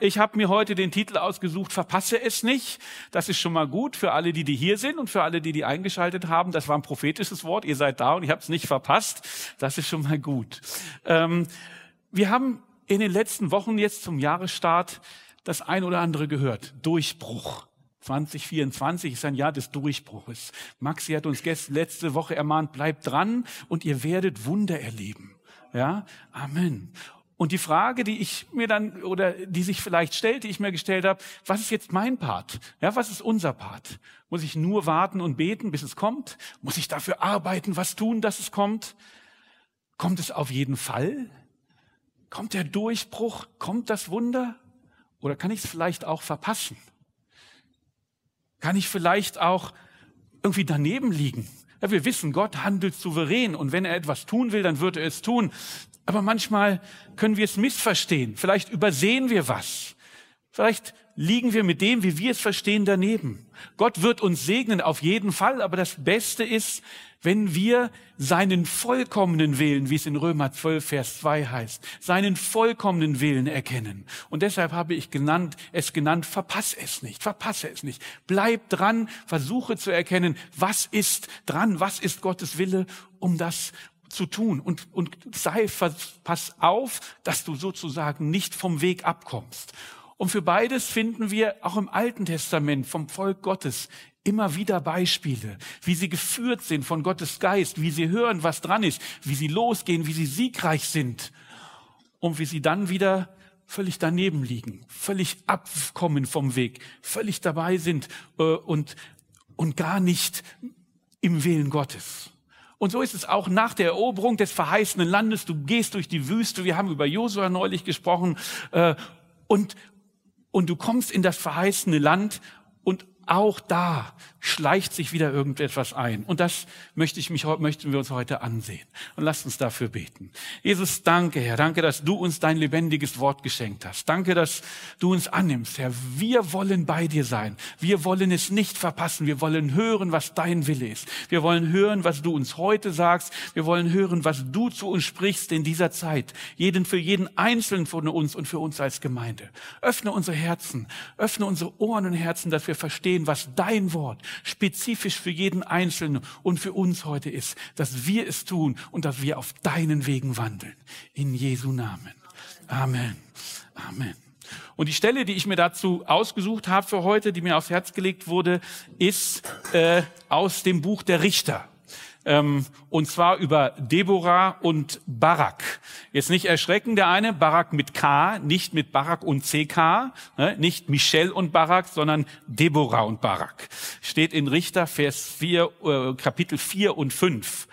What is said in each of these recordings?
Ich habe mir heute den Titel ausgesucht, verpasse es nicht. Das ist schon mal gut für alle, die, die hier sind und für alle, die, die eingeschaltet haben. Das war ein prophetisches Wort. Ihr seid da und ich habe es nicht verpasst. Das ist schon mal gut. Ähm, wir haben in den letzten Wochen jetzt zum Jahresstart das ein oder andere gehört. Durchbruch. 2024 ist ein Jahr des Durchbruches. Maxi hat uns letzte Woche ermahnt, bleibt dran und ihr werdet Wunder erleben. Ja, Amen. Und die Frage, die ich mir dann oder die sich vielleicht stellt, die ich mir gestellt habe, was ist jetzt mein Part? Ja, was ist unser Part? Muss ich nur warten und beten, bis es kommt? Muss ich dafür arbeiten, was tun, dass es kommt? Kommt es auf jeden Fall? Kommt der Durchbruch? Kommt das Wunder? Oder kann ich es vielleicht auch verpassen? Kann ich vielleicht auch irgendwie daneben liegen? Ja, wir wissen, Gott handelt souverän und wenn er etwas tun will, dann wird er es tun. Aber manchmal können wir es missverstehen. Vielleicht übersehen wir was. Vielleicht liegen wir mit dem, wie wir es verstehen, daneben. Gott wird uns segnen auf jeden Fall, aber das Beste ist, wenn wir seinen vollkommenen Willen, wie es in Römer 12, Vers 2 heißt, seinen vollkommenen Willen erkennen. Und deshalb habe ich genannt, es genannt, verpasse es nicht, verpasse es nicht. Bleib dran, versuche zu erkennen, was ist dran, was ist Gottes Wille, um das zu tun und, und sei, pass auf, dass du sozusagen nicht vom Weg abkommst. Und für beides finden wir auch im Alten Testament vom Volk Gottes immer wieder Beispiele, wie sie geführt sind von Gottes Geist, wie sie hören, was dran ist, wie sie losgehen, wie sie siegreich sind und wie sie dann wieder völlig daneben liegen, völlig abkommen vom Weg, völlig dabei sind äh, und, und gar nicht im Willen Gottes. Und so ist es auch nach der Eroberung des verheißenen Landes. Du gehst durch die Wüste. Wir haben über Josua neulich gesprochen. Äh, und, und du kommst in das verheißene Land und auch da schleicht sich wieder irgendetwas ein. Und das möchte ich mich, möchten wir uns heute ansehen. Und lasst uns dafür beten. Jesus, danke, Herr. Danke, dass du uns dein lebendiges Wort geschenkt hast. Danke, dass du uns annimmst, Herr. Wir wollen bei dir sein. Wir wollen es nicht verpassen. Wir wollen hören, was dein Wille ist. Wir wollen hören, was du uns heute sagst. Wir wollen hören, was du zu uns sprichst in dieser Zeit. Jeden für jeden Einzelnen von uns und für uns als Gemeinde. Öffne unsere Herzen. Öffne unsere Ohren und Herzen, dass wir verstehen, was dein Wort spezifisch für jeden Einzelnen und für uns heute ist, dass wir es tun und dass wir auf deinen Wegen wandeln. In Jesu Namen. Amen. Amen. Und die Stelle, die ich mir dazu ausgesucht habe für heute, die mir aufs Herz gelegt wurde, ist äh, aus dem Buch der Richter ähm, und zwar über Deborah und Barak. Jetzt nicht erschrecken, der eine, Barak mit K, nicht mit Barak und CK, ne, nicht Michelle und Barak, sondern Deborah und Barak. Steht in Richter, Vers 4, äh, Kapitel 4 und 5.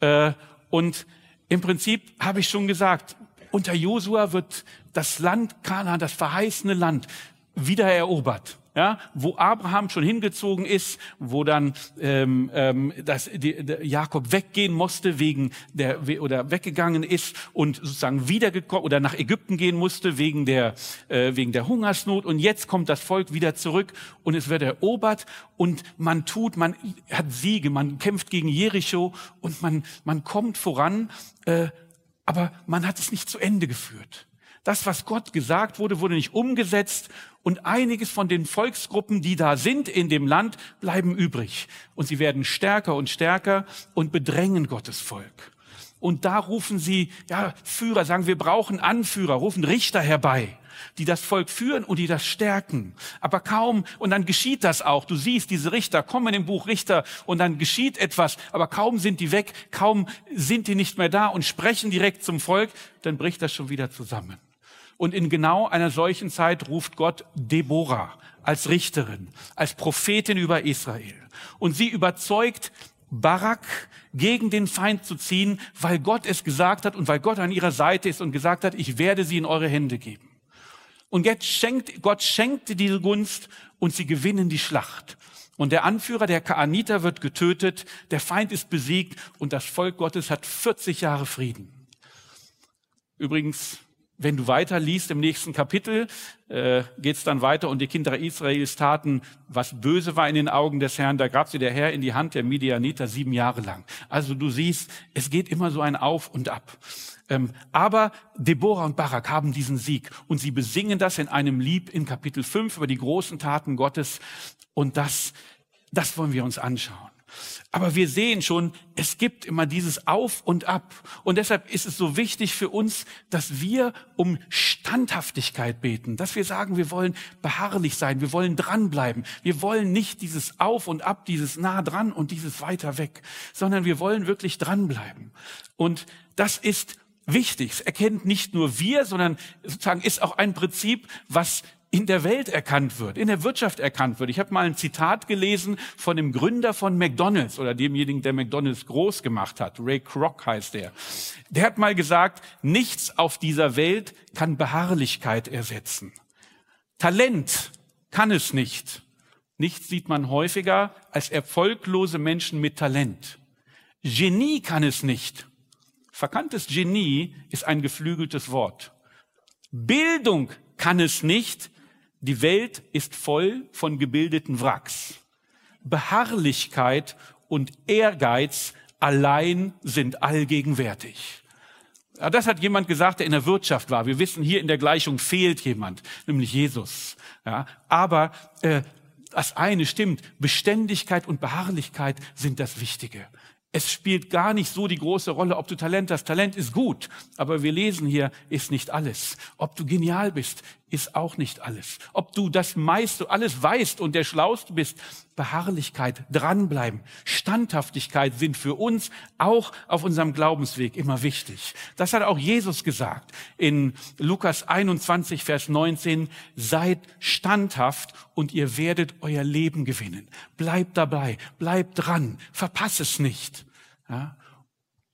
Äh, und im Prinzip habe ich schon gesagt, unter Josua wird das Land Kanaan, das verheißene Land, wieder erobert ja, wo Abraham schon hingezogen ist, wo dann ähm, ähm, das, die, der Jakob weggehen musste wegen der oder weggegangen ist und sozusagen wiedergekommen oder nach Ägypten gehen musste wegen der äh, wegen der Hungersnot und jetzt kommt das Volk wieder zurück und es wird erobert und man tut, man hat Siege, man kämpft gegen Jericho und man man kommt voran, äh, aber man hat es nicht zu Ende geführt. Das, was Gott gesagt wurde, wurde nicht umgesetzt und einiges von den Volksgruppen, die da sind in dem Land, bleiben übrig. Und sie werden stärker und stärker und bedrängen Gottes Volk. Und da rufen sie, ja, Führer, sagen, wir brauchen Anführer, rufen Richter herbei, die das Volk führen und die das stärken. Aber kaum, und dann geschieht das auch. Du siehst, diese Richter kommen im Buch Richter und dann geschieht etwas, aber kaum sind die weg, kaum sind die nicht mehr da und sprechen direkt zum Volk, dann bricht das schon wieder zusammen. Und in genau einer solchen Zeit ruft Gott Deborah als Richterin, als Prophetin über Israel. Und sie überzeugt Barak gegen den Feind zu ziehen, weil Gott es gesagt hat und weil Gott an ihrer Seite ist und gesagt hat, ich werde sie in eure Hände geben. Und jetzt schenkt, Gott schenkte diese Gunst und sie gewinnen die Schlacht. Und der Anführer der Kaaniter wird getötet, der Feind ist besiegt und das Volk Gottes hat 40 Jahre Frieden. Übrigens, wenn du weiter liest im nächsten Kapitel, äh, geht es dann weiter und die Kinder Israels taten, was böse war in den Augen des Herrn, da gab sie der Herr in die Hand der Midianiter sieben Jahre lang. Also du siehst, es geht immer so ein Auf und Ab. Ähm, aber Deborah und Barak haben diesen Sieg und sie besingen das in einem Lied in Kapitel 5 über die großen Taten Gottes und das, das wollen wir uns anschauen. Aber wir sehen schon, es gibt immer dieses Auf und Ab. Und deshalb ist es so wichtig für uns, dass wir um Standhaftigkeit beten, dass wir sagen, wir wollen beharrlich sein, wir wollen dranbleiben. Wir wollen nicht dieses Auf und Ab, dieses nah dran und dieses weiter weg, sondern wir wollen wirklich dranbleiben. Und das ist wichtig. Es erkennt nicht nur wir, sondern sozusagen ist auch ein Prinzip, was in der Welt erkannt wird, in der Wirtschaft erkannt wird. Ich habe mal ein Zitat gelesen von dem Gründer von McDonald's oder demjenigen, der McDonald's groß gemacht hat. Ray Kroc heißt der. Der hat mal gesagt, nichts auf dieser Welt kann Beharrlichkeit ersetzen. Talent kann es nicht. Nichts sieht man häufiger als erfolglose Menschen mit Talent. Genie kann es nicht. Verkanntes Genie ist ein geflügeltes Wort. Bildung kann es nicht. Die Welt ist voll von gebildeten Wracks. Beharrlichkeit und Ehrgeiz allein sind allgegenwärtig. Das hat jemand gesagt, der in der Wirtschaft war. Wir wissen, hier in der Gleichung fehlt jemand, nämlich Jesus. Ja, aber äh, das eine stimmt, Beständigkeit und Beharrlichkeit sind das Wichtige. Es spielt gar nicht so die große Rolle, ob du Talent hast. Talent ist gut, aber wir lesen hier, ist nicht alles. Ob du genial bist, ist auch nicht alles. Ob du das meiste, alles weißt und der Schlauste bist, Beharrlichkeit, dranbleiben, Standhaftigkeit sind für uns auch auf unserem Glaubensweg immer wichtig. Das hat auch Jesus gesagt in Lukas 21, Vers 19. Seid standhaft und ihr werdet euer Leben gewinnen. Bleibt dabei, bleibt dran, verpass es nicht. Ja?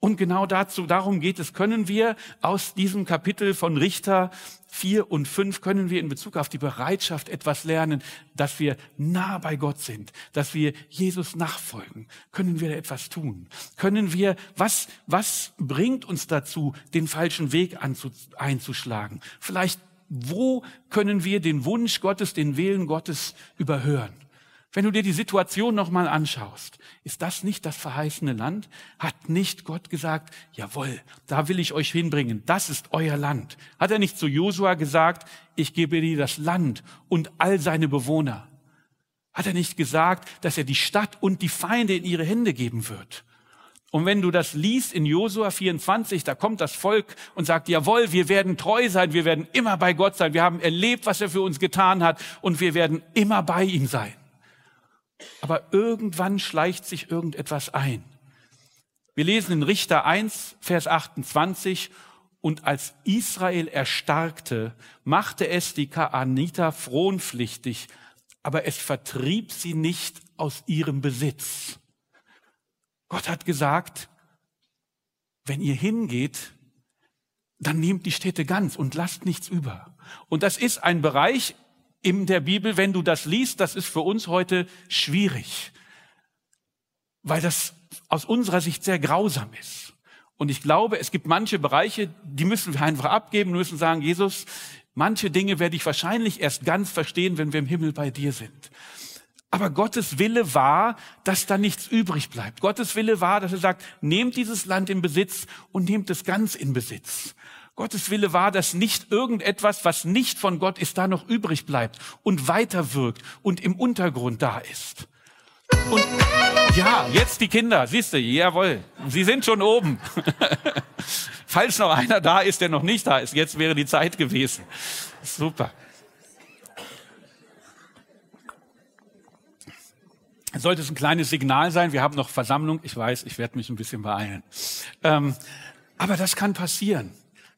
Und genau dazu, darum geht es, können wir aus diesem Kapitel von Richter 4 und 5, können wir in Bezug auf die Bereitschaft etwas lernen, dass wir nah bei Gott sind, dass wir Jesus nachfolgen. Können wir etwas tun? Können wir, was, was bringt uns dazu, den falschen Weg einzuschlagen? Vielleicht, wo können wir den Wunsch Gottes, den Willen Gottes überhören? Wenn du dir die Situation nochmal anschaust, ist das nicht das verheißene Land? Hat nicht Gott gesagt, jawohl, da will ich euch hinbringen, das ist euer Land? Hat er nicht zu Josua gesagt, ich gebe dir das Land und all seine Bewohner? Hat er nicht gesagt, dass er die Stadt und die Feinde in ihre Hände geben wird? Und wenn du das liest in Josua 24, da kommt das Volk und sagt, jawohl, wir werden treu sein, wir werden immer bei Gott sein, wir haben erlebt, was er für uns getan hat und wir werden immer bei ihm sein. Aber irgendwann schleicht sich irgendetwas ein. Wir lesen in Richter 1, Vers 28, und als Israel erstarkte, machte es die Kaaniter frohnpflichtig, aber es vertrieb sie nicht aus ihrem Besitz. Gott hat gesagt, wenn ihr hingeht, dann nehmt die Städte ganz und lasst nichts über. Und das ist ein Bereich in der Bibel, wenn du das liest, das ist für uns heute schwierig, weil das aus unserer Sicht sehr grausam ist. Und ich glaube, es gibt manche Bereiche, die müssen wir einfach abgeben, müssen sagen, Jesus, manche Dinge werde ich wahrscheinlich erst ganz verstehen, wenn wir im Himmel bei dir sind. Aber Gottes Wille war, dass da nichts übrig bleibt. Gottes Wille war, dass er sagt, nehmt dieses Land in Besitz und nehmt es ganz in Besitz. Gottes Wille war, dass nicht irgendetwas, was nicht von Gott ist, da noch übrig bleibt und weiterwirkt und im Untergrund da ist. Und ja, jetzt die Kinder, siehst du, jawohl, sie sind schon oben. Falls noch einer da ist, der noch nicht da ist, jetzt wäre die Zeit gewesen. Super. Sollte es ein kleines Signal sein, wir haben noch Versammlung, ich weiß, ich werde mich ein bisschen beeilen. Ähm, aber das kann passieren.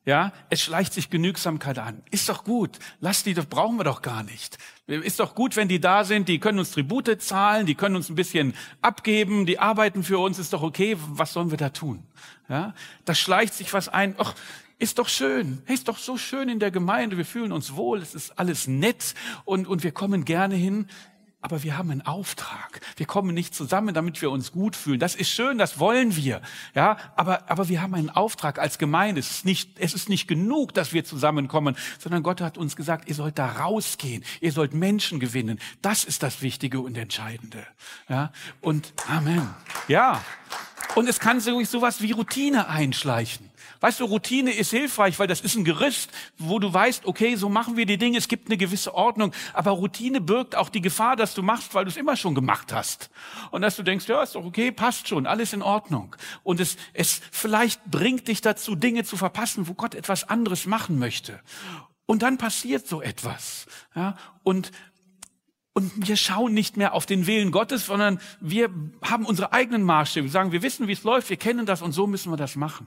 Ja, es schleicht sich Genügsamkeit an. Ist doch gut. Lass die, das brauchen wir doch gar nicht. Ist doch gut, wenn die da sind, die können uns Tribute zahlen, die können uns ein bisschen abgeben, die arbeiten für uns, ist doch okay. Was sollen wir da tun? Ja, da schleicht sich was ein. Ach, ist doch schön. Hey, ist doch so schön in der Gemeinde. Wir fühlen uns wohl. Es ist alles nett und, und wir kommen gerne hin. Aber wir haben einen Auftrag. Wir kommen nicht zusammen, damit wir uns gut fühlen. Das ist schön, das wollen wir. Ja, aber, aber wir haben einen Auftrag als Gemeinde. Es ist nicht, es ist nicht genug, dass wir zusammenkommen, sondern Gott hat uns gesagt, ihr sollt da rausgehen. Ihr sollt Menschen gewinnen. Das ist das Wichtige und Entscheidende. Ja, und Amen. Ja. Und es kann sich sowas wie Routine einschleichen. Weißt du, Routine ist hilfreich, weil das ist ein Gerüst, wo du weißt, okay, so machen wir die Dinge, es gibt eine gewisse Ordnung. Aber Routine birgt auch die Gefahr, dass du machst, weil du es immer schon gemacht hast. Und dass du denkst, ja, ist doch okay, passt schon, alles in Ordnung. Und es, es vielleicht bringt dich dazu, Dinge zu verpassen, wo Gott etwas anderes machen möchte. Und dann passiert so etwas. Ja? Und und wir schauen nicht mehr auf den Willen Gottes, sondern wir haben unsere eigenen Maßstäbe. Wir sagen, wir wissen, wie es läuft, wir kennen das und so müssen wir das machen.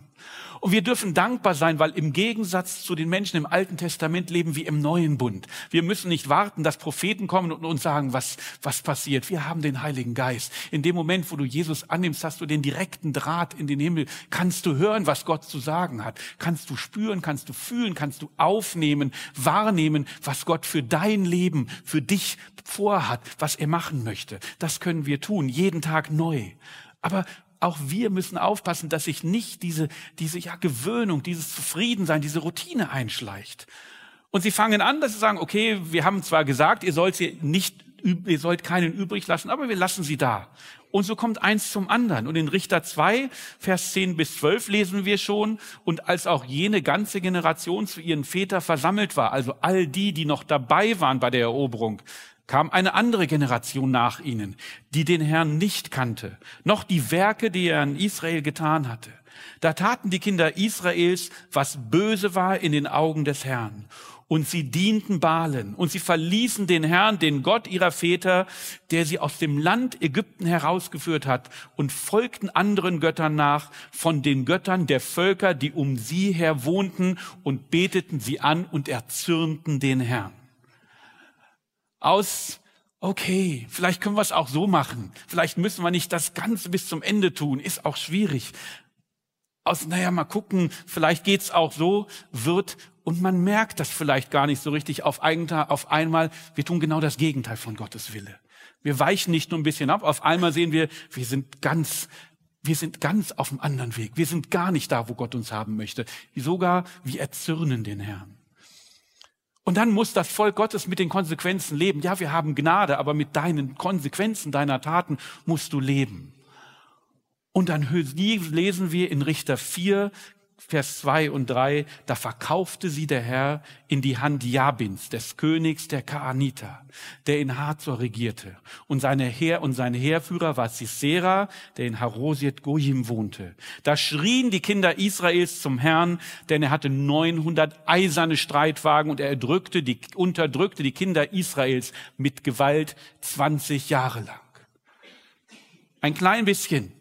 Und wir dürfen dankbar sein, weil im Gegensatz zu den Menschen im Alten Testament leben wir im neuen Bund. Wir müssen nicht warten, dass Propheten kommen und uns sagen, was, was passiert. Wir haben den Heiligen Geist. In dem Moment, wo du Jesus annimmst, hast du den direkten Draht in den Himmel. Kannst du hören, was Gott zu sagen hat. Kannst du spüren, kannst du fühlen, kannst du aufnehmen, wahrnehmen, was Gott für dein Leben, für dich vorhat, was er machen möchte. Das können wir tun, jeden Tag neu. Aber auch wir müssen aufpassen, dass sich nicht diese, diese ja, Gewöhnung, dieses Zufriedensein, diese Routine einschleicht. Und sie fangen an, dass sie sagen, okay, wir haben zwar gesagt, ihr sollt sie nicht, ihr sollt keinen übrig lassen, aber wir lassen sie da. Und so kommt eins zum anderen. Und in Richter 2, Vers 10 bis 12 lesen wir schon, und als auch jene ganze Generation zu ihren Vätern versammelt war, also all die, die noch dabei waren bei der Eroberung, kam eine andere Generation nach ihnen, die den Herrn nicht kannte, noch die Werke, die er in Israel getan hatte. Da taten die Kinder Israels, was böse war in den Augen des Herrn. Und sie dienten Balen und sie verließen den Herrn, den Gott ihrer Väter, der sie aus dem Land Ägypten herausgeführt hat und folgten anderen Göttern nach, von den Göttern der Völker, die um sie her wohnten und beteten sie an und erzürnten den Herrn aus, okay, vielleicht können wir es auch so machen. Vielleicht müssen wir nicht das Ganze bis zum Ende tun. Ist auch schwierig. Aus, naja, mal gucken, vielleicht geht's auch so, wird, und man merkt das vielleicht gar nicht so richtig auf, auf einmal, wir tun genau das Gegenteil von Gottes Wille. Wir weichen nicht nur ein bisschen ab, auf einmal sehen wir, wir sind ganz, wir sind ganz auf dem anderen Weg. Wir sind gar nicht da, wo Gott uns haben möchte. Sogar wir erzürnen den Herrn. Und dann muss das Volk Gottes mit den Konsequenzen leben. Ja, wir haben Gnade, aber mit deinen Konsequenzen deiner Taten musst du leben. Und dann lesen wir in Richter 4, Vers 2 und 3, da verkaufte sie der Herr in die Hand Jabins, des Königs der Kaaniter, der in Hazor regierte. Und seine Heer und sein Heerführer war Sisera, der in Harosiet Goyim wohnte. Da schrien die Kinder Israels zum Herrn, denn er hatte 900 eiserne Streitwagen und er erdrückte die, unterdrückte die Kinder Israels mit Gewalt 20 Jahre lang. Ein klein bisschen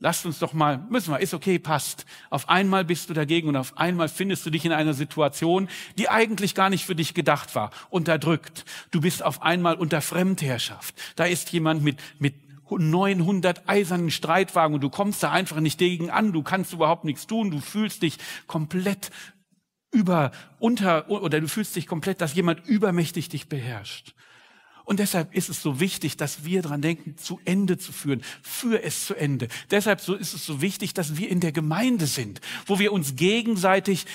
Lasst uns doch mal, müssen wir, ist okay, passt. Auf einmal bist du dagegen und auf einmal findest du dich in einer Situation, die eigentlich gar nicht für dich gedacht war, unterdrückt. Du bist auf einmal unter Fremdherrschaft. Da ist jemand mit, mit 900 eisernen Streitwagen und du kommst da einfach nicht dagegen an, du kannst überhaupt nichts tun, du fühlst dich komplett über, unter, oder du fühlst dich komplett, dass jemand übermächtig dich beherrscht. Und deshalb ist es so wichtig, dass wir dran denken, zu Ende zu führen, für es zu Ende. Deshalb ist es so wichtig, dass wir in der Gemeinde sind, wo wir uns gegenseitig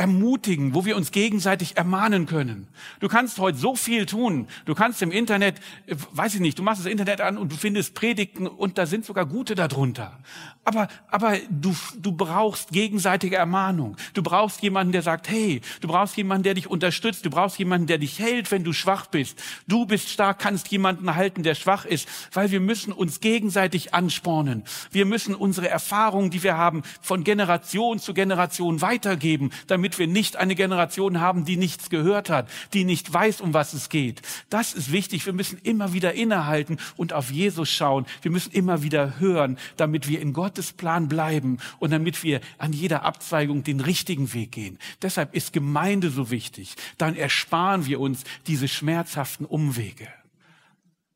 ermutigen, wo wir uns gegenseitig ermahnen können. Du kannst heute so viel tun. Du kannst im Internet, äh, weiß ich nicht, du machst das Internet an und du findest Predigten und da sind sogar gute darunter. Aber, aber du, du brauchst gegenseitige Ermahnung. Du brauchst jemanden, der sagt, hey, du brauchst jemanden, der dich unterstützt. Du brauchst jemanden, der dich hält, wenn du schwach bist. Du bist stark, kannst jemanden halten, der schwach ist, weil wir müssen uns gegenseitig anspornen. Wir müssen unsere Erfahrungen, die wir haben, von Generation zu Generation weitergeben, damit wir nicht eine Generation haben, die nichts gehört hat, die nicht weiß, um was es geht. Das ist wichtig. Wir müssen immer wieder innehalten und auf Jesus schauen. Wir müssen immer wieder hören, damit wir in Gottes Plan bleiben und damit wir an jeder Abzweigung den richtigen Weg gehen. Deshalb ist Gemeinde so wichtig. Dann ersparen wir uns diese schmerzhaften Umwege.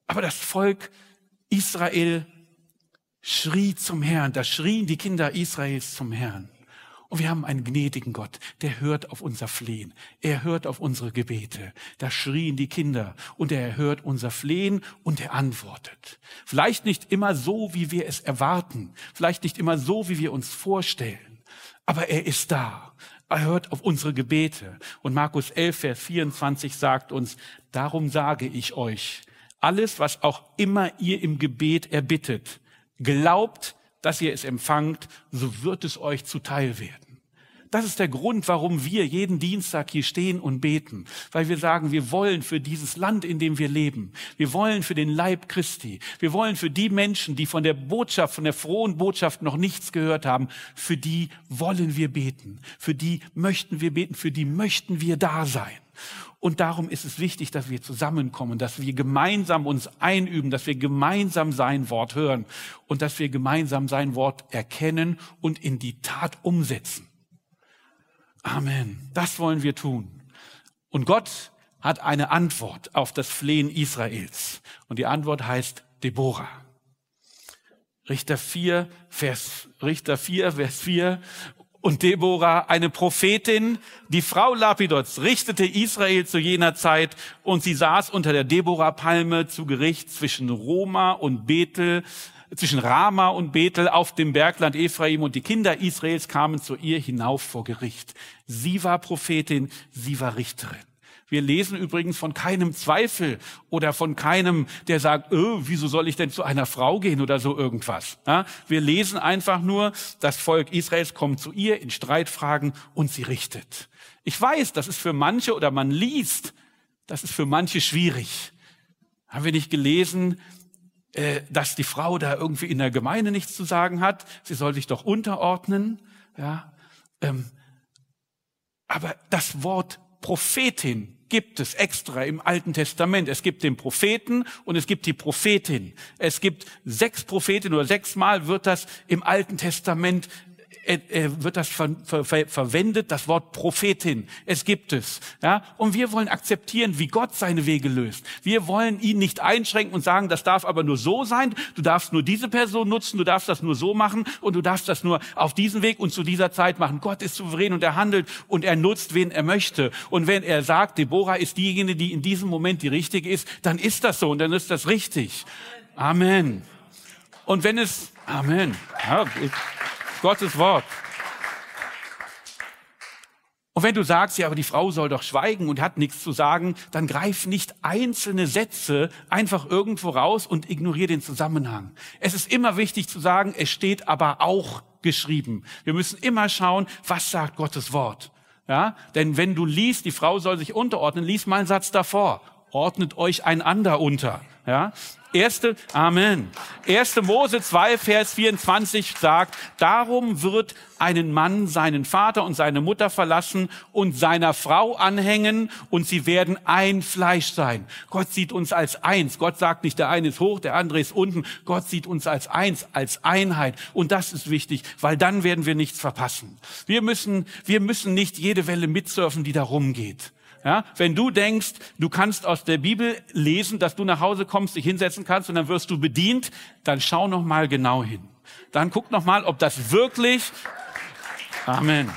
Aber das Volk Israel schrie zum Herrn, da schrien die Kinder Israels zum Herrn. Und wir haben einen gnädigen Gott, der hört auf unser Flehen. Er hört auf unsere Gebete. Da schrien die Kinder und er hört unser Flehen und er antwortet. Vielleicht nicht immer so, wie wir es erwarten. Vielleicht nicht immer so, wie wir uns vorstellen. Aber er ist da. Er hört auf unsere Gebete. Und Markus 11, Vers 24 sagt uns, darum sage ich euch, alles, was auch immer ihr im Gebet erbittet, glaubt, dass ihr es empfangt, so wird es euch zuteil werden. Das ist der Grund, warum wir jeden Dienstag hier stehen und beten. Weil wir sagen, wir wollen für dieses Land, in dem wir leben. Wir wollen für den Leib Christi. Wir wollen für die Menschen, die von der Botschaft, von der frohen Botschaft noch nichts gehört haben. Für die wollen wir beten. Für die möchten wir beten. Für die möchten wir da sein. Und darum ist es wichtig, dass wir zusammenkommen, dass wir gemeinsam uns einüben, dass wir gemeinsam sein Wort hören und dass wir gemeinsam sein Wort erkennen und in die Tat umsetzen. Amen. Das wollen wir tun. Und Gott hat eine Antwort auf das Flehen Israels. Und die Antwort heißt Deborah. Richter 4, Vers, Richter 4, Vers 4. Und Deborah, eine Prophetin, die Frau Lapidots, richtete Israel zu jener Zeit und sie saß unter der Deborah-Palme zu Gericht zwischen Roma und Bethel zwischen Rama und Bethel auf dem Bergland Ephraim und die Kinder Israels kamen zu ihr hinauf vor Gericht. Sie war Prophetin, sie war Richterin. Wir lesen übrigens von keinem Zweifel oder von keinem, der sagt, oh, wieso soll ich denn zu einer Frau gehen oder so irgendwas. Ja, wir lesen einfach nur, das Volk Israels kommt zu ihr in Streitfragen und sie richtet. Ich weiß, das ist für manche oder man liest, das ist für manche schwierig. Haben wir nicht gelesen, äh, dass die Frau da irgendwie in der Gemeinde nichts zu sagen hat. Sie soll sich doch unterordnen. Ja, ähm, aber das Wort Prophetin gibt es extra im Alten Testament. Es gibt den Propheten und es gibt die Prophetin. Es gibt sechs Prophetinnen oder sechsmal wird das im Alten Testament wird das ver, ver, verwendet, das Wort Prophetin. Es gibt es. Ja? Und wir wollen akzeptieren, wie Gott seine Wege löst. Wir wollen ihn nicht einschränken und sagen, das darf aber nur so sein. Du darfst nur diese Person nutzen, du darfst das nur so machen und du darfst das nur auf diesen Weg und zu dieser Zeit machen. Gott ist souverän und er handelt und er nutzt, wen er möchte. Und wenn er sagt, Deborah ist diejenige, die in diesem Moment die richtige ist, dann ist das so und dann ist das richtig. Amen. Und wenn es, Amen. Ja, Gottes Wort. Und wenn du sagst, ja, aber die Frau soll doch schweigen und hat nichts zu sagen, dann greif nicht einzelne Sätze einfach irgendwo raus und ignoriere den Zusammenhang. Es ist immer wichtig zu sagen, es steht aber auch geschrieben. Wir müssen immer schauen, was sagt Gottes Wort. Ja, denn wenn du liest, die Frau soll sich unterordnen, lies mal einen Satz davor. Ordnet euch einander unter. Ja, Erste, Amen. Erste Mose 2, Vers 24 sagt, darum wird einen Mann seinen Vater und seine Mutter verlassen und seiner Frau anhängen und sie werden ein Fleisch sein. Gott sieht uns als eins. Gott sagt nicht, der eine ist hoch, der andere ist unten. Gott sieht uns als eins, als Einheit. Und das ist wichtig, weil dann werden wir nichts verpassen. Wir müssen, wir müssen nicht jede Welle mitsurfen, die da rumgeht. Ja, wenn du denkst, du kannst aus der Bibel lesen, dass du nach Hause kommst, dich hinsetzen kannst und dann wirst du bedient, dann schau noch mal genau hin. Dann guck noch mal, ob das wirklich Amen.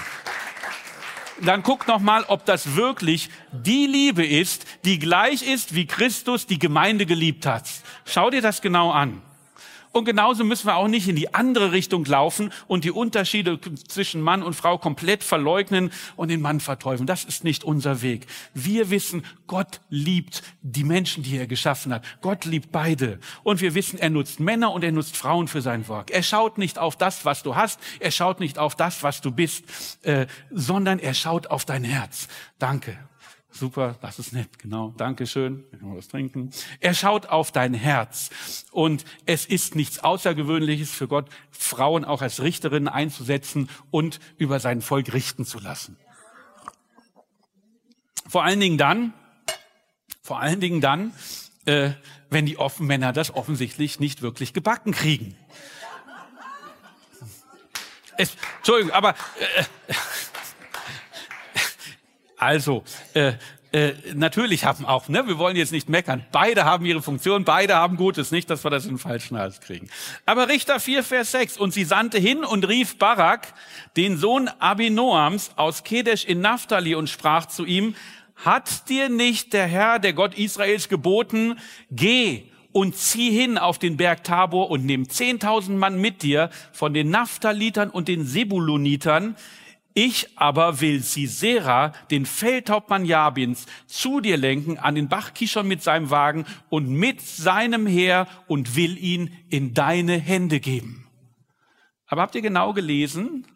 Dann guck noch mal, ob das wirklich die Liebe ist, die gleich ist, wie Christus die Gemeinde geliebt hat. Schau dir das genau an. Und genauso müssen wir auch nicht in die andere Richtung laufen und die Unterschiede zwischen Mann und Frau komplett verleugnen und den Mann verteufeln. Das ist nicht unser Weg. Wir wissen, Gott liebt die Menschen, die er geschaffen hat. Gott liebt beide. Und wir wissen, er nutzt Männer und er nutzt Frauen für sein Werk. Er schaut nicht auf das, was du hast. Er schaut nicht auf das, was du bist, äh, sondern er schaut auf dein Herz. Danke. Super, das ist nett, genau. Dankeschön. Ich kann was trinken. Er schaut auf dein Herz. Und es ist nichts Außergewöhnliches für Gott, Frauen auch als Richterinnen einzusetzen und über sein Volk richten zu lassen. Vor allen Dingen dann, vor allen Dingen dann, äh, wenn die offen Männer das offensichtlich nicht wirklich gebacken kriegen. Es, Entschuldigung, aber äh, Also, äh, äh, natürlich haben auch, ne, wir wollen jetzt nicht meckern. Beide haben ihre Funktion, beide haben Gutes, nicht, dass wir das in den falschen Hals kriegen. Aber Richter 4, Vers 6, und sie sandte hin und rief Barak, den Sohn Abinoams aus Kedesh in Naphtali und sprach zu ihm, hat dir nicht der Herr, der Gott Israels geboten, geh und zieh hin auf den Berg Tabor und nimm 10.000 Mann mit dir von den Naphtalitern und den Sebulonitern, ich aber will Sisera, den Feldhauptmann Jabins, zu dir lenken an den Bach Kishon mit seinem Wagen und mit seinem Heer und will ihn in deine Hände geben. Aber habt ihr genau gelesen,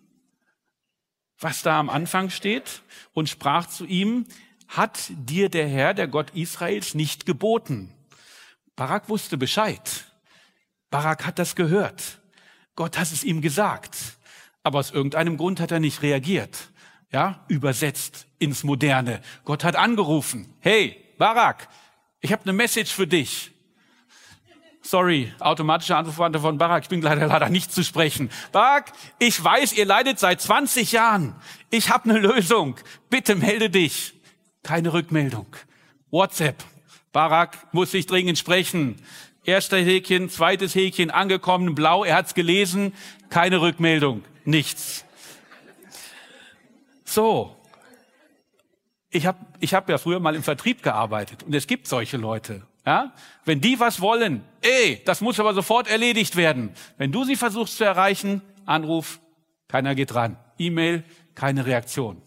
was da am Anfang steht? Und sprach zu ihm, hat dir der Herr, der Gott Israels, nicht geboten? Barak wusste Bescheid. Barak hat das gehört. Gott hat es ihm gesagt. Aber aus irgendeinem Grund hat er nicht reagiert. Ja, übersetzt ins Moderne. Gott hat angerufen. Hey, Barak, ich habe eine Message für dich. Sorry, automatische Antwort von Barak, ich bin leider leider nicht zu sprechen. Barak, ich weiß, ihr leidet seit 20 Jahren. Ich habe eine Lösung. Bitte melde dich. Keine Rückmeldung. WhatsApp. Barak muss sich dringend sprechen. Erster Häkchen, zweites Häkchen angekommen, blau, er hat's gelesen, keine Rückmeldung nichts. So, ich habe ich hab ja früher mal im Vertrieb gearbeitet und es gibt solche Leute. Ja? Wenn die was wollen, ey, das muss aber sofort erledigt werden. Wenn du sie versuchst zu erreichen, Anruf, keiner geht ran. E-Mail, keine Reaktion.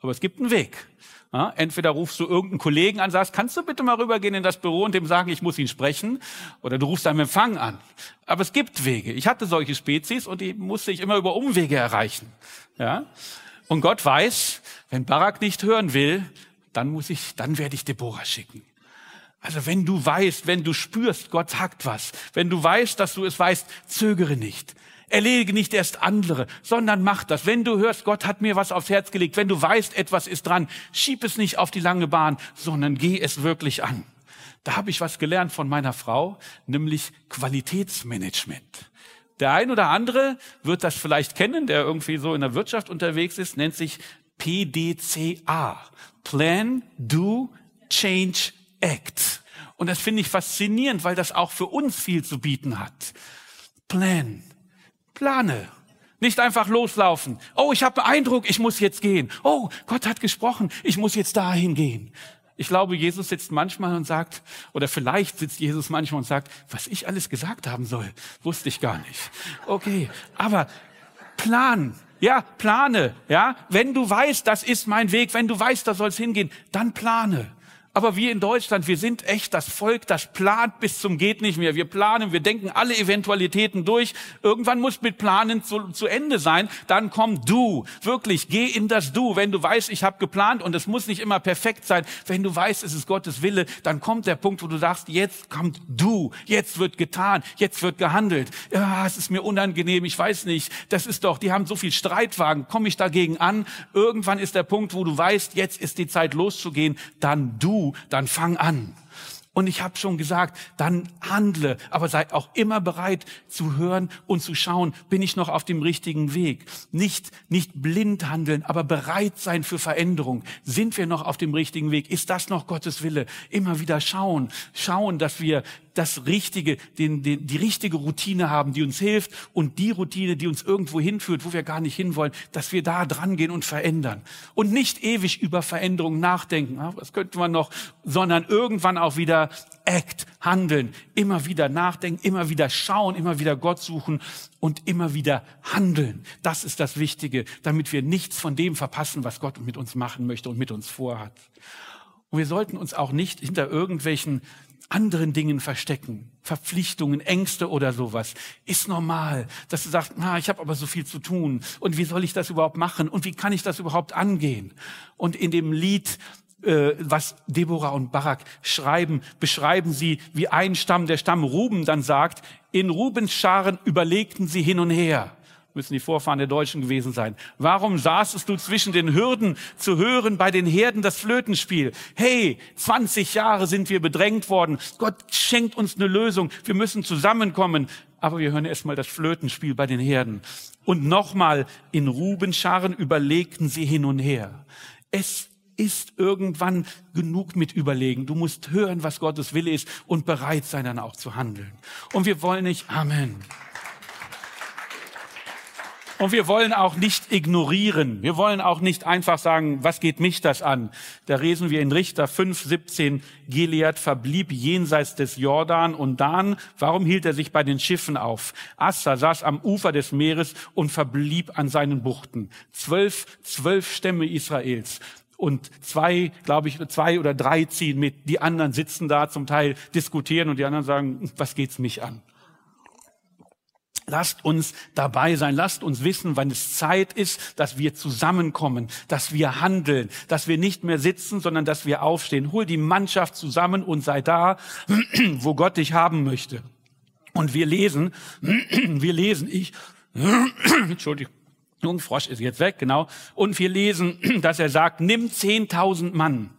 Aber es gibt einen Weg. Ja, entweder rufst du irgendeinen Kollegen an, sagst, kannst du bitte mal rübergehen in das Büro und dem sagen, ich muss ihn sprechen, oder du rufst einen Empfang an. Aber es gibt Wege. Ich hatte solche Spezies und die musste ich immer über Umwege erreichen. Ja? Und Gott weiß, wenn Barak nicht hören will, dann muss ich, dann werde ich Deborah schicken. Also wenn du weißt, wenn du spürst, Gott hackt was, wenn du weißt, dass du es weißt, zögere nicht. Erledige nicht erst andere, sondern mach das. Wenn du hörst, Gott hat mir was aufs Herz gelegt, wenn du weißt, etwas ist dran, schieb es nicht auf die lange Bahn, sondern geh es wirklich an. Da habe ich was gelernt von meiner Frau, nämlich Qualitätsmanagement. Der ein oder andere wird das vielleicht kennen, der irgendwie so in der Wirtschaft unterwegs ist, nennt sich PDCA. Plan, Do, Change, Act. Und das finde ich faszinierend, weil das auch für uns viel zu bieten hat. Plan, Plane. Nicht einfach loslaufen. Oh, ich habe Eindruck, ich muss jetzt gehen. Oh, Gott hat gesprochen, ich muss jetzt dahin gehen. Ich glaube, Jesus sitzt manchmal und sagt, oder vielleicht sitzt Jesus manchmal und sagt, was ich alles gesagt haben soll, wusste ich gar nicht. Okay, aber plan, ja, plane, ja. Wenn du weißt, das ist mein Weg, wenn du weißt, da soll es hingehen, dann plane. Aber wir in Deutschland, wir sind echt das Volk, das plant bis zum geht nicht mehr. Wir planen, wir denken alle Eventualitäten durch. Irgendwann muss mit Planen zu, zu Ende sein. Dann komm du. Wirklich, geh in das Du. Wenn du weißt, ich habe geplant und es muss nicht immer perfekt sein. Wenn du weißt, es ist Gottes Wille, dann kommt der Punkt, wo du sagst, jetzt kommt du. Jetzt wird getan. Jetzt wird gehandelt. Ja, es ist mir unangenehm. Ich weiß nicht. Das ist doch, die haben so viel Streitwagen. Komme ich dagegen an? Irgendwann ist der Punkt, wo du weißt, jetzt ist die Zeit loszugehen. Dann du dann fang an. Und ich habe schon gesagt, dann handle, aber sei auch immer bereit zu hören und zu schauen, bin ich noch auf dem richtigen Weg? Nicht, nicht blind handeln, aber bereit sein für Veränderung. Sind wir noch auf dem richtigen Weg? Ist das noch Gottes Wille? Immer wieder schauen, schauen, dass wir das Richtige, den, den, die richtige Routine haben, die uns hilft und die Routine, die uns irgendwo hinführt, wo wir gar nicht hinwollen, dass wir da dran gehen und verändern. Und nicht ewig über Veränderungen nachdenken, ah, was könnte man noch, sondern irgendwann auch wieder act, handeln, immer wieder nachdenken, immer wieder schauen, immer wieder Gott suchen und immer wieder handeln. Das ist das Wichtige, damit wir nichts von dem verpassen, was Gott mit uns machen möchte und mit uns vorhat. Und wir sollten uns auch nicht hinter irgendwelchen anderen Dingen verstecken, Verpflichtungen, Ängste oder sowas, ist normal, dass du sagst, na, ich habe aber so viel zu tun. Und wie soll ich das überhaupt machen? Und wie kann ich das überhaupt angehen? Und in dem Lied äh, was Deborah und Barak schreiben, beschreiben sie, wie ein Stamm, der Stamm Ruben dann sagt, in Rubens Scharen überlegten sie hin und her müssen die Vorfahren der Deutschen gewesen sein. Warum saßest du zwischen den Hürden zu hören bei den Herden das Flötenspiel? Hey, 20 Jahre sind wir bedrängt worden. Gott schenkt uns eine Lösung. Wir müssen zusammenkommen. Aber wir hören erstmal das Flötenspiel bei den Herden. Und nochmal in Rubenscharen überlegten sie hin und her. Es ist irgendwann genug mit überlegen. Du musst hören, was Gottes Wille ist und bereit sein, dann auch zu handeln. Und wir wollen nicht, Amen. Und wir wollen auch nicht ignorieren. Wir wollen auch nicht einfach sagen, was geht mich das an? Da lesen wir in Richter 5, 17, Gilead verblieb jenseits des Jordan und Dan. Warum hielt er sich bei den Schiffen auf? Assa saß am Ufer des Meeres und verblieb an seinen Buchten. Zwölf, zwölf Stämme Israels und zwei, glaube ich, zwei oder drei ziehen mit. Die anderen sitzen da zum Teil diskutieren und die anderen sagen, was geht's mich an? Lasst uns dabei sein, lasst uns wissen, wann es Zeit ist, dass wir zusammenkommen, dass wir handeln, dass wir nicht mehr sitzen, sondern dass wir aufstehen. Hol die Mannschaft zusammen und sei da, wo Gott dich haben möchte. Und wir lesen, wir lesen, ich, Entschuldigung, Jungfrosch ist jetzt weg, genau. Und wir lesen, dass er sagt, nimm zehntausend Mann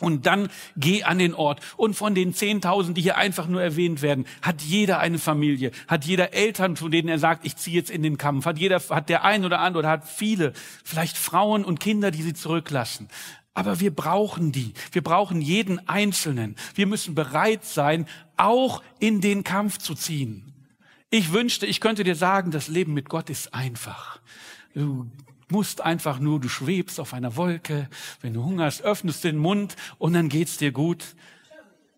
und dann geh an den Ort. Und von den 10.000, die hier einfach nur erwähnt werden, hat jeder eine Familie, hat jeder Eltern, von denen er sagt, ich ziehe jetzt in den Kampf, hat jeder, hat der ein oder andere oder hat viele, vielleicht Frauen und Kinder, die sie zurücklassen. Aber wir brauchen die. Wir brauchen jeden Einzelnen. Wir müssen bereit sein, auch in den Kampf zu ziehen. Ich wünschte, ich könnte dir sagen, das Leben mit Gott ist einfach. Du musst einfach nur, du schwebst auf einer Wolke, wenn du hungerst, öffnest den Mund und dann geht's dir gut.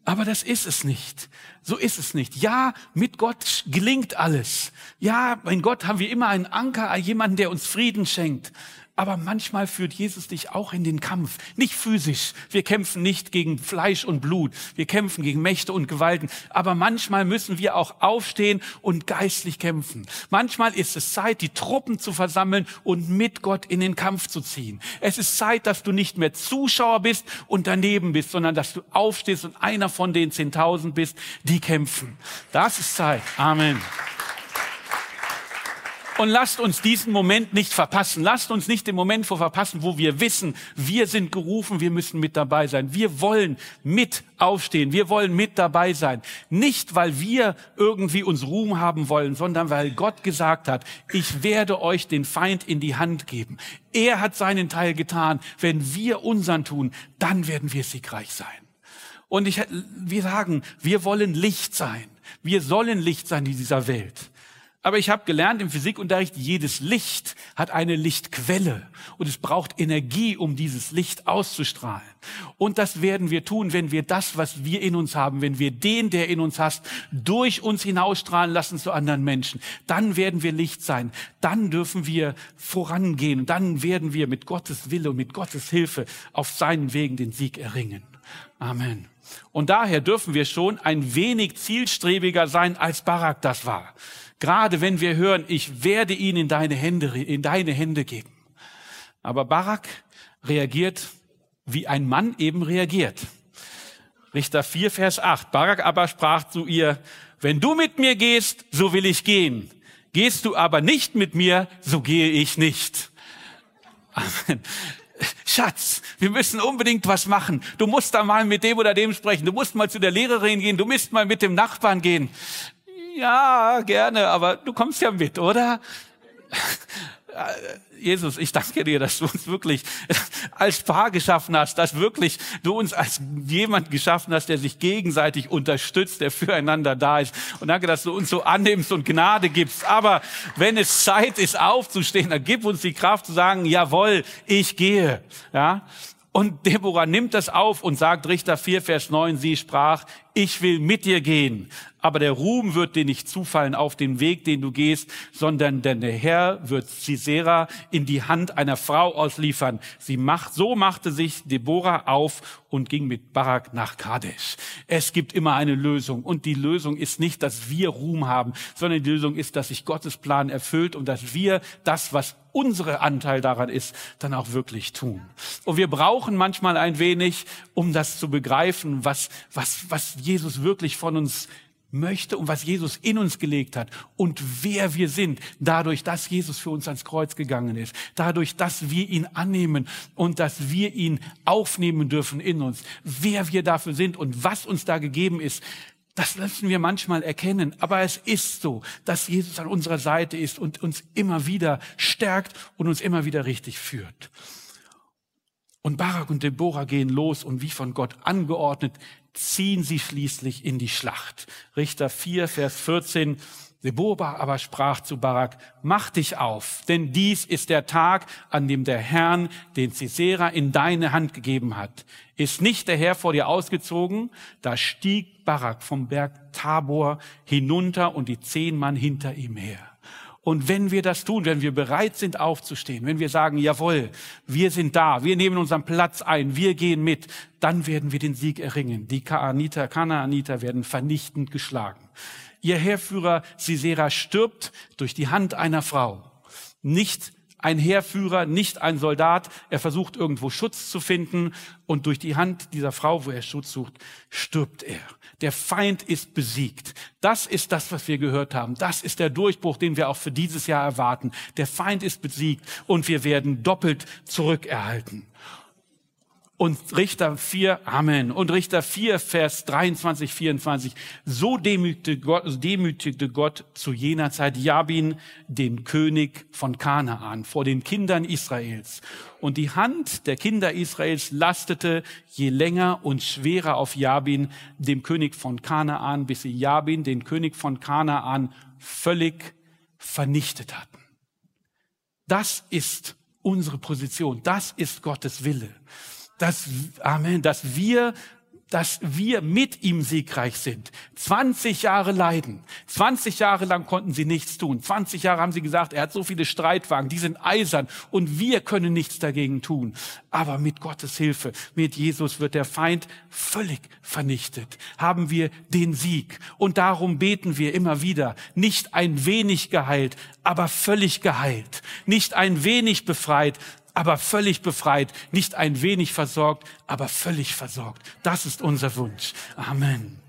Aber das ist es nicht. So ist es nicht. Ja, mit Gott gelingt alles. Ja, in Gott haben wir immer einen Anker, jemanden, der uns Frieden schenkt. Aber manchmal führt Jesus dich auch in den Kampf. Nicht physisch. Wir kämpfen nicht gegen Fleisch und Blut. Wir kämpfen gegen Mächte und Gewalten. Aber manchmal müssen wir auch aufstehen und geistlich kämpfen. Manchmal ist es Zeit, die Truppen zu versammeln und mit Gott in den Kampf zu ziehen. Es ist Zeit, dass du nicht mehr Zuschauer bist und daneben bist, sondern dass du aufstehst und einer von den 10.000 bist, die kämpfen. Das ist Zeit. Amen. Und lasst uns diesen Moment nicht verpassen. Lasst uns nicht den Moment verpassen, wo wir wissen, wir sind gerufen, wir müssen mit dabei sein. Wir wollen mit aufstehen. Wir wollen mit dabei sein. Nicht, weil wir irgendwie uns Ruhm haben wollen, sondern weil Gott gesagt hat, ich werde euch den Feind in die Hand geben. Er hat seinen Teil getan. Wenn wir unseren tun, dann werden wir siegreich sein. Und ich, wir sagen, wir wollen Licht sein. Wir sollen Licht sein in dieser Welt. Aber ich habe gelernt im Physikunterricht, jedes Licht hat eine Lichtquelle und es braucht Energie, um dieses Licht auszustrahlen. Und das werden wir tun, wenn wir das, was wir in uns haben, wenn wir den, der in uns hast, durch uns hinausstrahlen lassen zu anderen Menschen. Dann werden wir Licht sein. Dann dürfen wir vorangehen. Dann werden wir mit Gottes Wille und mit Gottes Hilfe auf seinen Wegen den Sieg erringen. Amen. Und daher dürfen wir schon ein wenig zielstrebiger sein, als Barak das war. Gerade wenn wir hören, ich werde ihn in deine Hände, in deine Hände geben. Aber Barak reagiert, wie ein Mann eben reagiert. Richter 4, Vers 8. Barak aber sprach zu ihr, wenn du mit mir gehst, so will ich gehen. Gehst du aber nicht mit mir, so gehe ich nicht. Amen. Schatz, wir müssen unbedingt was machen. Du musst da mal mit dem oder dem sprechen. Du musst mal zu der Lehrerin gehen. Du musst mal mit dem Nachbarn gehen ja, gerne, aber du kommst ja mit, oder? Jesus, ich danke dir, dass du uns wirklich als Paar geschaffen hast, dass wirklich du uns als jemand geschaffen hast, der sich gegenseitig unterstützt, der füreinander da ist. Und danke, dass du uns so annimmst und Gnade gibst. Aber wenn es Zeit ist, aufzustehen, dann gib uns die Kraft zu sagen, jawohl, ich gehe. Ja? Und Deborah nimmt das auf und sagt Richter 4, Vers 9, sie sprach, ich will mit dir gehen, aber der Ruhm wird dir nicht zufallen auf den Weg, den du gehst, sondern denn der Herr wird Sisera in die Hand einer Frau ausliefern. Sie macht, so machte sich Deborah auf und ging mit Barak nach Kadesh. Es gibt immer eine Lösung und die Lösung ist nicht, dass wir Ruhm haben, sondern die Lösung ist, dass sich Gottes Plan erfüllt und dass wir das, was unsere Anteil daran ist, dann auch wirklich tun. Und wir brauchen manchmal ein wenig, um das zu begreifen, was, was, was Jesus wirklich von uns möchte und was Jesus in uns gelegt hat und wer wir sind, dadurch, dass Jesus für uns ans Kreuz gegangen ist, dadurch, dass wir ihn annehmen und dass wir ihn aufnehmen dürfen in uns, wer wir dafür sind und was uns da gegeben ist, das müssen wir manchmal erkennen, aber es ist so, dass Jesus an unserer Seite ist und uns immer wieder stärkt und uns immer wieder richtig führt. Und Barak und Deborah gehen los und wie von Gott angeordnet, ziehen sie schließlich in die Schlacht. Richter 4, Vers 14. Deborah aber sprach zu Barak, mach dich auf, denn dies ist der Tag, an dem der Herrn den Sisera in deine Hand gegeben hat. Ist nicht der Herr vor dir ausgezogen? Da stieg Barak vom Berg Tabor hinunter und die zehn Mann hinter ihm her. Und wenn wir das tun, wenn wir bereit sind aufzustehen, wenn wir sagen, jawohl, wir sind da, wir nehmen unseren Platz ein, wir gehen mit, dann werden wir den Sieg erringen. Die Kaaniter, Kanaaniter werden vernichtend geschlagen. Ihr Heerführer Sisera stirbt durch die Hand einer Frau. Nicht ein Heerführer, nicht ein Soldat. Er versucht irgendwo Schutz zu finden und durch die Hand dieser Frau, wo er Schutz sucht, stirbt er. Der Feind ist besiegt. Das ist das, was wir gehört haben. Das ist der Durchbruch, den wir auch für dieses Jahr erwarten. Der Feind ist besiegt und wir werden doppelt zurückerhalten. Und Richter 4, Amen. Und Richter 4, Vers 23, 24. So demütigte Gott, demütigte Gott zu jener Zeit Jabin, den König von Kanaan, vor den Kindern Israels. Und die Hand der Kinder Israels lastete je länger und schwerer auf Jabin, dem König von Kanaan, bis sie Jabin, den König von Kanaan, völlig vernichtet hatten. Das ist unsere Position. Das ist Gottes Wille dass, Amen, dass wir dass wir mit ihm siegreich sind. 20 Jahre leiden. 20 Jahre lang konnten sie nichts tun. 20 Jahre haben sie gesagt, er hat so viele Streitwagen, die sind eisern und wir können nichts dagegen tun. Aber mit Gottes Hilfe, mit Jesus wird der Feind völlig vernichtet. Haben wir den Sieg. Und darum beten wir immer wieder, nicht ein wenig geheilt, aber völlig geheilt. Nicht ein wenig befreit, aber völlig befreit, nicht ein wenig versorgt, aber völlig versorgt. Das ist unser Wunsch. Amen.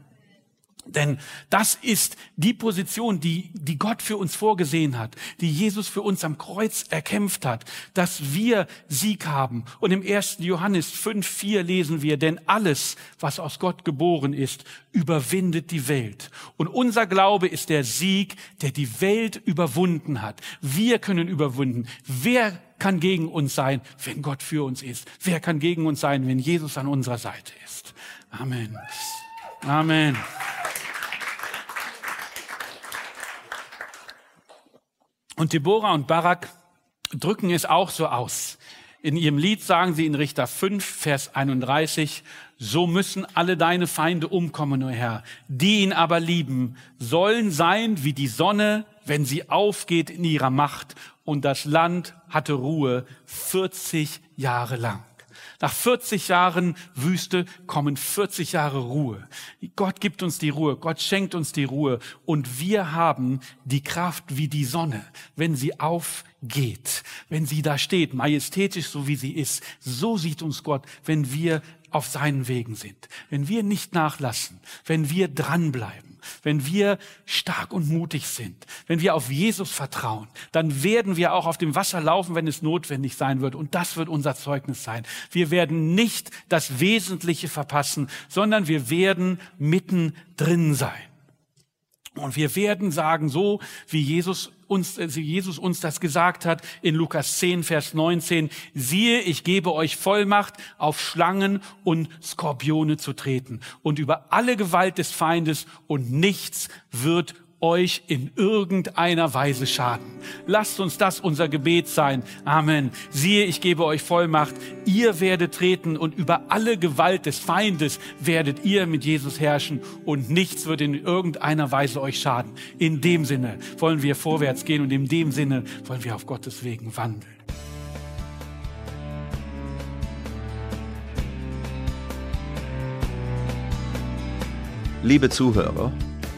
Denn das ist die Position, die, die Gott für uns vorgesehen hat, die Jesus für uns am Kreuz erkämpft hat, dass wir Sieg haben. Und im 1. Johannes 5, 4 lesen wir, denn alles, was aus Gott geboren ist, überwindet die Welt. Und unser Glaube ist der Sieg, der die Welt überwunden hat. Wir können überwinden. Wer kann gegen uns sein, wenn Gott für uns ist? Wer kann gegen uns sein, wenn Jesus an unserer Seite ist? Amen. Amen. Und Deborah und Barak drücken es auch so aus. In ihrem Lied sagen sie in Richter 5, Vers 31, so müssen alle deine Feinde umkommen, o Herr. Die ihn aber lieben, sollen sein wie die Sonne, wenn sie aufgeht in ihrer Macht und das Land hatte Ruhe 40 Jahre lang. Nach 40 Jahren Wüste kommen 40 Jahre Ruhe. Gott gibt uns die Ruhe, Gott schenkt uns die Ruhe und wir haben die Kraft wie die Sonne, wenn sie aufgeht, wenn sie da steht, majestätisch so wie sie ist. So sieht uns Gott, wenn wir auf seinen Wegen sind, wenn wir nicht nachlassen, wenn wir dranbleiben wenn wir stark und mutig sind, wenn wir auf Jesus vertrauen, dann werden wir auch auf dem Wasser laufen, wenn es notwendig sein wird. Und das wird unser Zeugnis sein. Wir werden nicht das Wesentliche verpassen, sondern wir werden mittendrin sein. Und wir werden sagen, so wie Jesus uns, äh, Jesus uns das gesagt hat in Lukas 10, Vers 19, siehe, ich gebe euch Vollmacht, auf Schlangen und Skorpione zu treten und über alle Gewalt des Feindes und nichts wird euch in irgendeiner Weise schaden. Lasst uns das unser Gebet sein. Amen. Siehe, ich gebe euch Vollmacht. Ihr werdet treten und über alle Gewalt des Feindes werdet ihr mit Jesus herrschen und nichts wird in irgendeiner Weise euch schaden. In dem Sinne wollen wir vorwärts gehen und in dem Sinne wollen wir auf Gottes Wegen wandeln. Liebe Zuhörer,